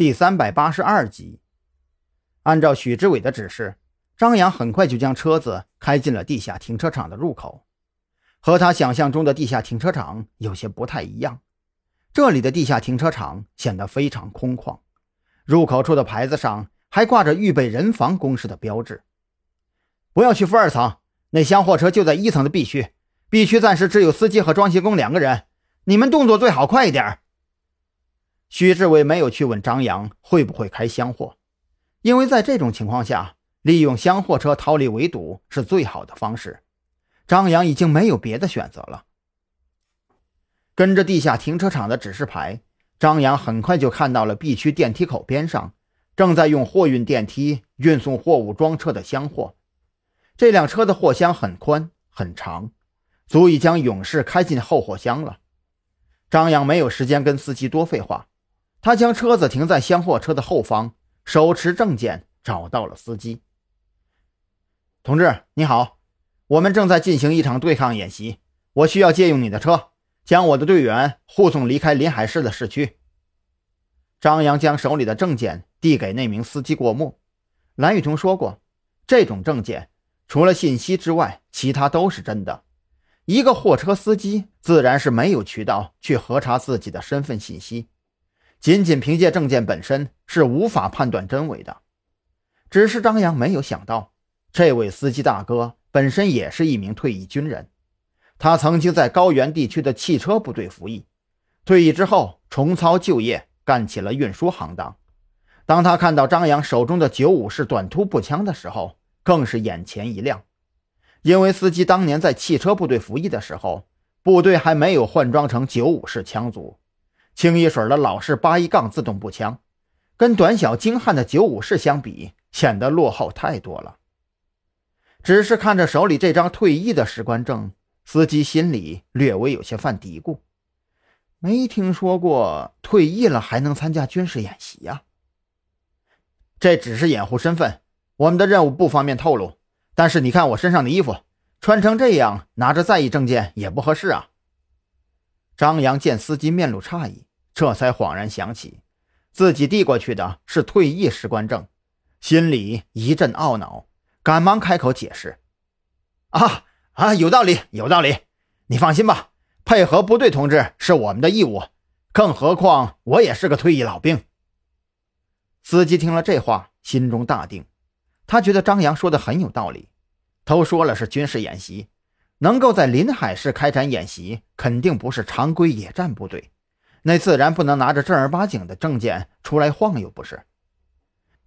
第三百八十二集，按照许志伟的指示，张扬很快就将车子开进了地下停车场的入口。和他想象中的地下停车场有些不太一样，这里的地下停车场显得非常空旷，入口处的牌子上还挂着预备人防工事的标志。不要去负二层，那厢货车就在一层的 B 区，B 区暂时只有司机和装卸工两个人，你们动作最好快一点。许志伟没有去问张扬会不会开厢货，因为在这种情况下，利用厢货车逃离围堵是最好的方式。张扬已经没有别的选择了。跟着地下停车场的指示牌，张扬很快就看到了 B 区电梯口边上正在用货运电梯运送货物装车的厢货。这辆车的货箱很宽很长，足以将勇士开进后货箱了。张扬没有时间跟司机多废话。他将车子停在厢货车的后方，手持证件找到了司机。同志你好，我们正在进行一场对抗演习，我需要借用你的车，将我的队员护送离开临海市的市区。张扬将手里的证件递给那名司机过目。蓝雨桐说过，这种证件除了信息之外，其他都是真的。一个货车司机自然是没有渠道去核查自己的身份信息。仅仅凭借证件本身是无法判断真伪的。只是张扬没有想到，这位司机大哥本身也是一名退役军人，他曾经在高原地区的汽车部队服役，退役之后重操旧业，干起了运输行当。当他看到张扬手中的九五式短突步枪的时候，更是眼前一亮，因为司机当年在汽车部队服役的时候，部队还没有换装成九五式枪组。清一水的老式八一杠自动步枪，跟短小精悍的九五式相比，显得落后太多了。只是看着手里这张退役的士官证，司机心里略微有些犯嘀咕：没听说过退役了还能参加军事演习呀？这只是掩护身份，我们的任务不方便透露。但是你看我身上的衣服，穿成这样，拿着在役证件也不合适啊。张扬见司机面露诧异。这才恍然想起，自己递过去的是退役士官证，心里一阵懊恼，赶忙开口解释：“啊啊，有道理，有道理，你放心吧，配合部队同志是我们的义务，更何况我也是个退役老兵。”司机听了这话，心中大定，他觉得张扬说的很有道理，都说了是军事演习，能够在临海市开展演习，肯定不是常规野战部队。那自然不能拿着正儿八经的证件出来晃悠，不是？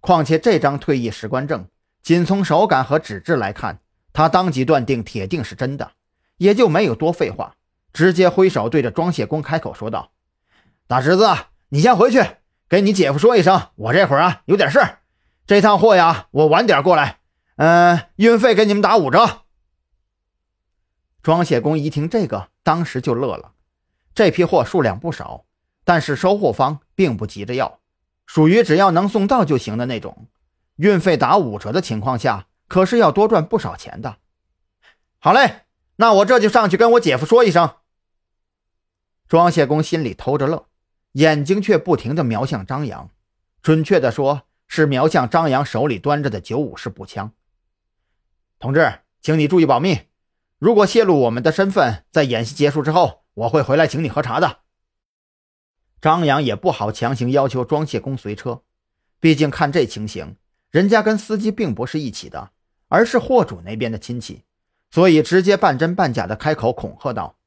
况且这张退役士官证，仅从手感和纸质来看，他当即断定铁定是真的，也就没有多废话，直接挥手对着装卸工开口说道：“大侄子，你先回去，给你姐夫说一声，我这会儿啊有点事儿，这趟货呀我晚点过来，嗯，运费给你们打五折。”装卸工一听这个，当时就乐了。这批货数量不少，但是收货方并不急着要，属于只要能送到就行的那种。运费打五折的情况下，可是要多赚不少钱的。好嘞，那我这就上去跟我姐夫说一声。装卸工心里偷着乐，眼睛却不停地瞄向张扬，准确的说是瞄向张扬手里端着的九五式步枪。同志，请你注意保密，如果泄露我们的身份，在演习结束之后。我会回来请你喝茶的。张扬也不好强行要求装卸工随车，毕竟看这情形，人家跟司机并不是一起的，而是货主那边的亲戚，所以直接半真半假的开口恐吓道：“